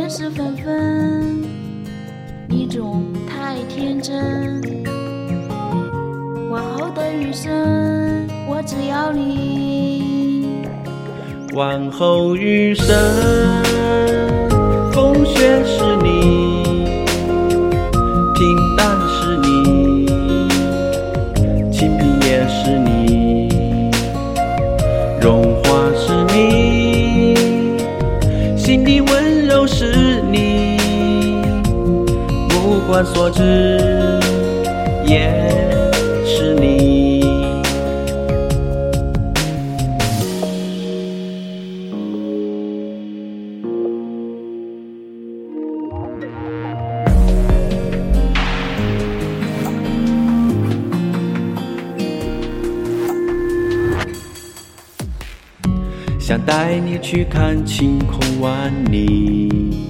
人事纷纷，你总太天真。往后的余生，我只要你。往后余生，风雪是你，平淡目光所至也是你。想带你去看晴空万里，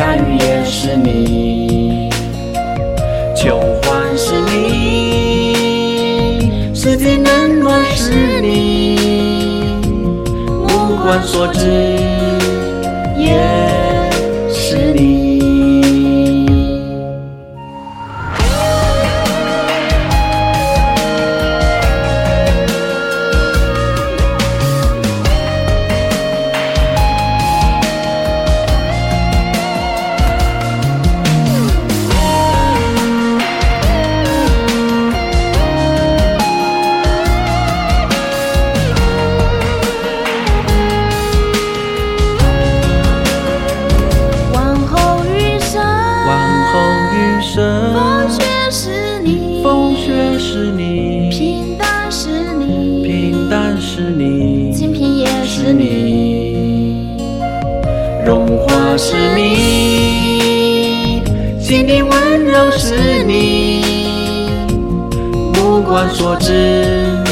夏雨也是你，秋欢是你，四季冷暖是你，目光所至也我是你心底温柔是你目光所至